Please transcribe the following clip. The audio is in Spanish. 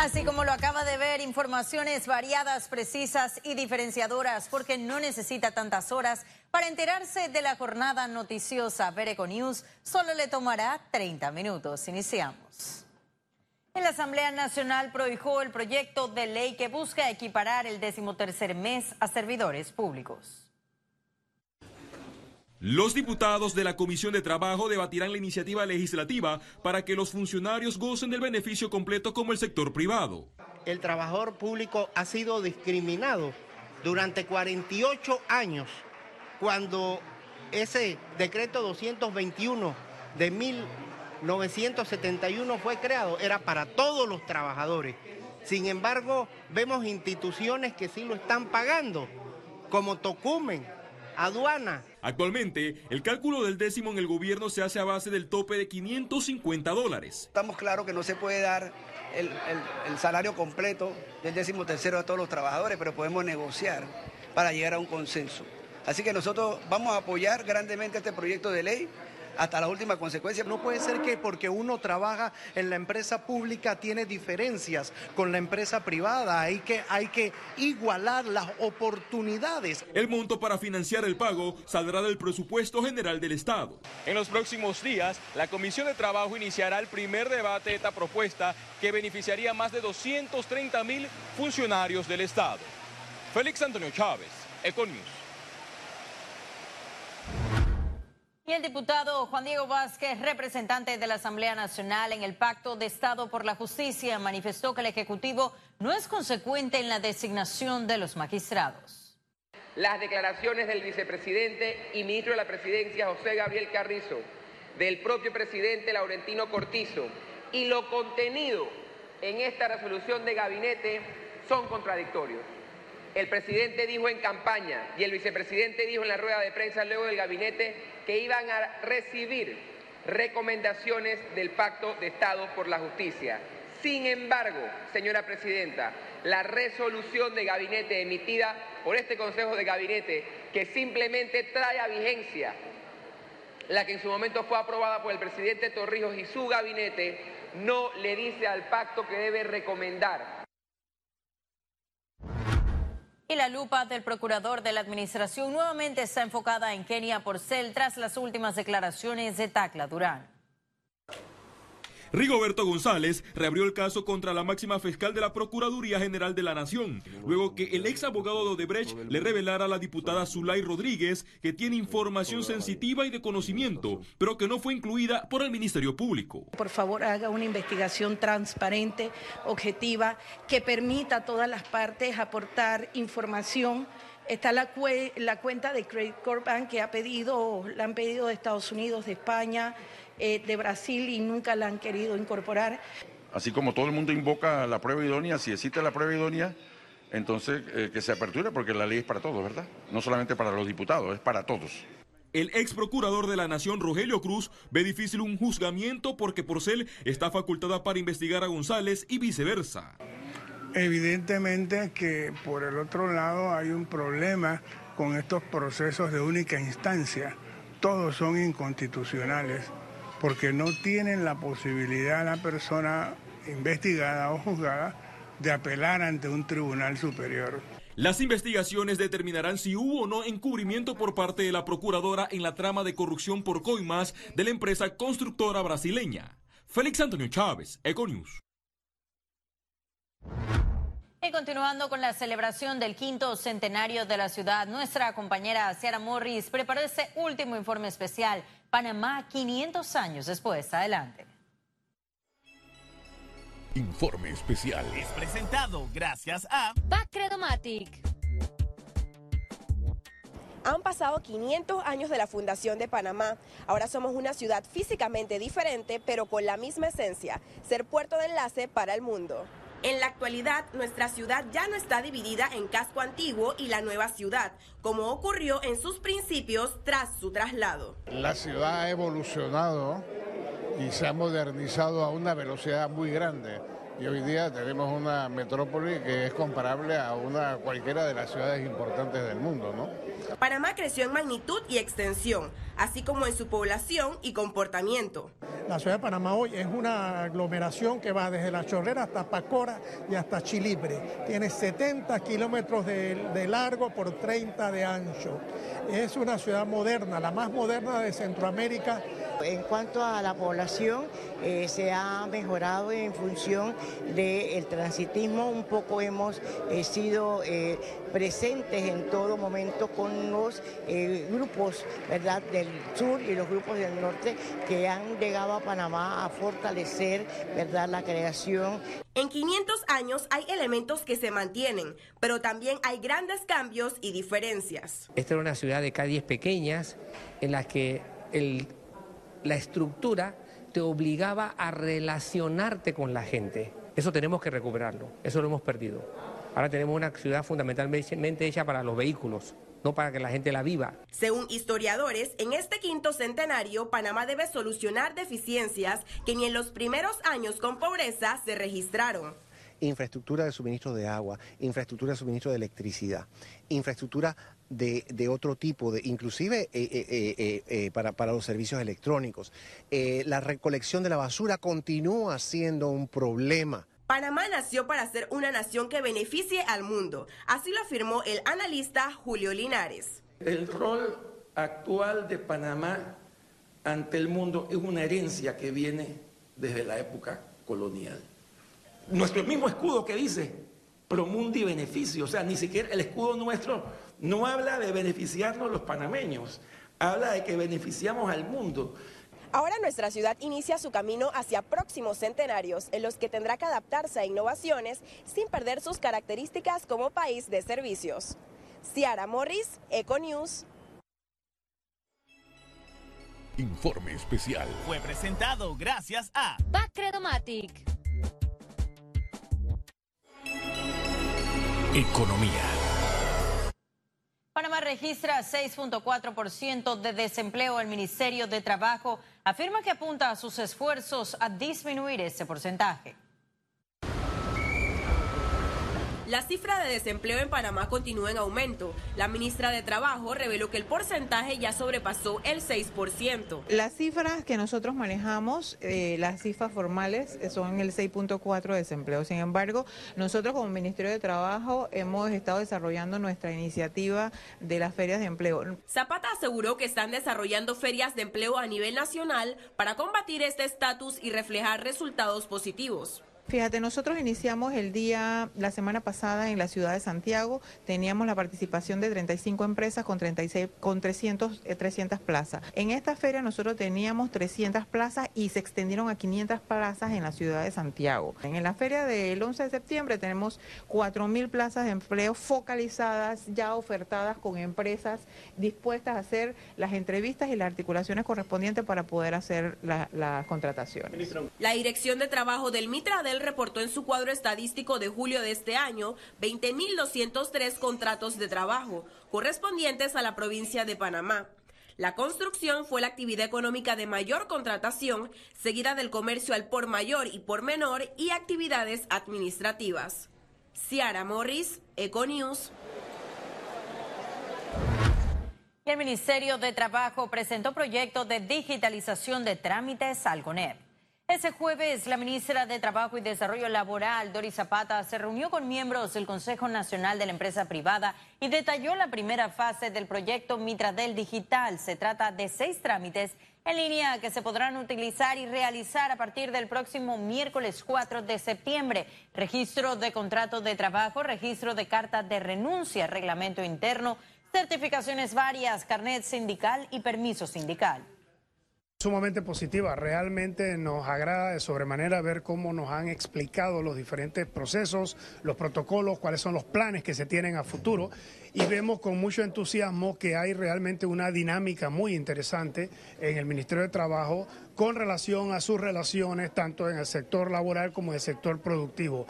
Así como lo acaba de ver, informaciones variadas, precisas y diferenciadoras, porque no necesita tantas horas para enterarse de la jornada noticiosa. Vereco News solo le tomará 30 minutos. Iniciamos. En la Asamblea Nacional prohijó el proyecto de ley que busca equiparar el decimotercer mes a servidores públicos. Los diputados de la Comisión de Trabajo debatirán la iniciativa legislativa para que los funcionarios gocen del beneficio completo como el sector privado. El trabajador público ha sido discriminado durante 48 años cuando ese decreto 221 de 1971 fue creado, era para todos los trabajadores. Sin embargo, vemos instituciones que sí lo están pagando, como Tocumen, aduana. Actualmente, el cálculo del décimo en el gobierno se hace a base del tope de 550 dólares. Estamos claros que no se puede dar el, salario completo del décimo tercero a todos los trabajadores, pero podemos negociar para llegar a un consenso. Así que nosotros vamos a apoyar grandemente este proyecto de ley hasta la última consecuencia. No puede ser que porque uno trabaja en la empresa pública tiene diferencias con la empresa privada. Hay que, hay que igualar las oportunidades. El monto para financiar el pago saldrá del presupuesto general del Estado. En los próximos días, la Comisión de Trabajo iniciará el primer debate de esta propuesta que beneficiaría a más de 230 mil funcionarios del Estado. Félix Antonio Chávez, Econius. Y el diputado Juan Diego Vázquez, representante de la Asamblea Nacional en el Pacto de Estado por la Justicia, manifestó que el Ejecutivo no es consecuente en la designación de los magistrados. Las declaraciones del vicepresidente y ministro de la Presidencia, José Gabriel Carrizo, del propio presidente Laurentino Cortizo y lo contenido en esta resolución de gabinete son contradictorios. El presidente dijo en campaña y el vicepresidente dijo en la rueda de prensa luego del gabinete que iban a recibir recomendaciones del Pacto de Estado por la Justicia. Sin embargo, señora presidenta, la resolución de gabinete emitida por este Consejo de Gabinete, que simplemente trae a vigencia la que en su momento fue aprobada por el presidente Torrijos y su gabinete, no le dice al pacto que debe recomendar y la lupa del procurador de la administración nuevamente está enfocada en Kenia Porcel tras las últimas declaraciones de Tacla Durán. Rigoberto González reabrió el caso contra la máxima fiscal de la Procuraduría General de la Nación, luego que el ex abogado de Odebrecht le revelara a la diputada Zulay Rodríguez que tiene información sensitiva y de conocimiento, pero que no fue incluida por el Ministerio Público. Por favor, haga una investigación transparente, objetiva, que permita a todas las partes aportar información Está la, cuenta de Credit Corp que ha pedido, la han pedido de Estados Unidos, de España, eh, de Brasil y nunca la han querido incorporar. Así como todo el mundo invoca la prueba idónea, si existe la prueba idónea, entonces eh, que se aperture porque la ley es para todos, ¿verdad? No solamente para los diputados, es para todos. El ex procurador de la Nación, Rogelio Cruz, ve difícil un juzgamiento porque Porcel está facultada para investigar a González y viceversa. Evidentemente que por el otro lado hay un problema con estos procesos de única instancia. Todos son inconstitucionales porque no tienen la posibilidad la persona investigada o juzgada de apelar ante un tribunal superior. Las investigaciones determinarán si hubo o no encubrimiento por parte de la procuradora en la trama de corrupción por coimas de la empresa constructora brasileña. Félix Antonio Chávez, Econius. Y continuando con la celebración del quinto centenario de la ciudad, nuestra compañera Ciara Morris preparó este último informe especial Panamá 500 años después. Adelante. Informe especial. Es presentado gracias a Bacredomatic. Han pasado 500 años de la fundación de Panamá. Ahora somos una ciudad físicamente diferente, pero con la misma esencia, ser puerto de enlace para el mundo. En la actualidad, nuestra ciudad ya no está dividida en casco antiguo y la nueva ciudad, como ocurrió en sus principios tras su traslado. La ciudad ha evolucionado y se ha modernizado a una velocidad muy grande. Y hoy día tenemos una metrópoli que es comparable a una cualquiera de las ciudades importantes del mundo, ¿no? Panamá creció en magnitud y extensión, así como en su población y comportamiento. La ciudad de Panamá hoy es una aglomeración que va desde La Chorrera hasta Pacora y hasta Chilibre. Tiene 70 kilómetros de, largo por 30 de ancho. Es una ciudad moderna, la más moderna de Centroamérica. En cuanto a la población, eh, se ha mejorado en función del transitismo. Un poco hemos eh, sido eh, presentes en todo momento con los grupos ¿verdad? del sur y los grupos del norte que han llegado a Panamá a fortalecer ¿verdad? la creación. En 500 años hay elementos que se mantienen, pero también hay grandes cambios y diferencias. Esta era una ciudad de calles pequeñas en las que la estructura te obligaba a relacionarte con la gente. Eso tenemos que recuperarlo, eso lo hemos perdido. Ahora tenemos una ciudad fundamentalmente hecha para los vehículos, no para que la gente la viva. Según historiadores, en este quinto centenario, Panamá debe solucionar deficiencias que ni en los primeros años con pobreza se registraron infraestructura de suministro de agua, infraestructura de suministro de electricidad, infraestructura de, otro tipo, de, inclusive eh, eh, eh, para, para, los servicios electrónicos. la recolección de la basura continúa siendo un problema. Panamá nació para ser una nación que beneficie al mundo, así lo afirmó el analista Julio Linares. El rol actual de Panamá ante el mundo es una herencia que viene desde la época colonial nuestro mismo escudo que dice promundi beneficio, o sea, ni siquiera el escudo nuestro no habla de beneficiarnos los panameños, habla de que beneficiamos al mundo. Ahora nuestra ciudad inicia su camino hacia próximos centenarios en los que tendrá que adaptarse a innovaciones sin perder sus características como país de servicios. Ciara Morris, Econews. Informe especial. Fue presentado gracias a Bacredomatic. Economía. Panamá registra 6.4% de desempleo. El Ministerio de Trabajo afirma que apunta a sus esfuerzos a disminuir ese porcentaje. La cifra de desempleo en Panamá continúa en aumento. La ministra de Trabajo reveló que el porcentaje ya sobrepasó el 6%. Las cifras que nosotros manejamos, eh, las cifras formales, eh, son el 6.4% de desempleo. Sin embargo, nosotros como Ministerio de Trabajo hemos estado desarrollando nuestra iniciativa de las ferias de empleo. Zapata aseguró que están desarrollando ferias de empleo a nivel nacional para combatir este estatus y reflejar resultados positivos. Fíjate, nosotros iniciamos el día, la semana pasada en la ciudad de Santiago, teníamos la participación de 35 empresas con, 36, con 300, 300 eh, plazas. En esta feria nosotros teníamos 300 plazas y se extendieron a 500 plazas en la ciudad de Santiago. En la feria del 11 de septiembre tenemos 4.000 plazas de empleo focalizadas, ya ofertadas con empresas dispuestas a hacer las entrevistas y las articulaciones correspondientes para poder hacer las contrataciones. La Dirección de Trabajo del Mitra reportó en su cuadro estadístico de julio de este año 20.203 contratos de trabajo correspondientes a la provincia de Panamá. La construcción fue la actividad económica de mayor contratación, seguida del comercio al por mayor y por menor y actividades administrativas. Ciara Morris, Econews. El Ministerio de Trabajo presentó proyecto de digitalización de trámites al ese jueves, la ministra de Trabajo y Desarrollo Laboral, Doris Zapata, se reunió con miembros del Consejo Nacional de la Empresa Privada y detalló la primera fase del proyecto Mitradel Digital. Se trata de seis trámites en línea que se podrán utilizar y realizar a partir del próximo miércoles 4 de septiembre. Registro de contrato de trabajo, registro de carta de renuncia, reglamento interno, certificaciones varias, carnet sindical y permiso sindical sumamente positiva. Realmente nos agrada de sobremanera ver cómo nos han explicado los diferentes procesos, los protocolos, cuáles son los planes que se tienen a futuro y vemos con mucho entusiasmo que hay realmente una dinámica muy interesante en el Ministerio de Trabajo con relación a sus relaciones tanto en el sector laboral como en el sector productivo.